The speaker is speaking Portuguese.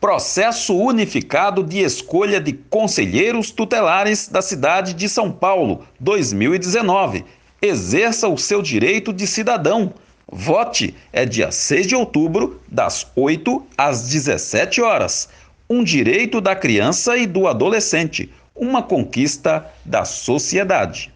Processo unificado de escolha de conselheiros tutelares da cidade de São Paulo, 2019. Exerça o seu direito de cidadão. Vote é dia 6 de outubro, das 8 às 17 horas. Um direito da criança e do adolescente, uma conquista da sociedade.